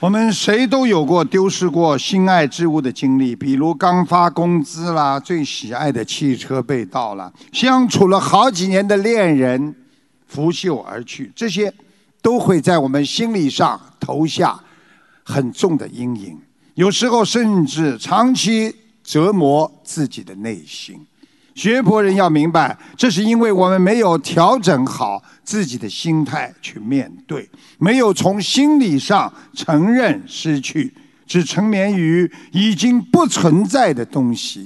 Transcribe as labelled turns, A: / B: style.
A: 我们谁都有过丢失过心爱之物的经历，比如刚发工资啦，最喜爱的汽车被盗了，相处了好几年的恋人拂袖而去，这些都会在我们心理上投下很重的阴影，有时候甚至长期折磨自己的内心。学佛人要明白，这是因为我们没有调整好自己的心态去面对，没有从心理上承认失去，只沉湎于已经不存在的东西，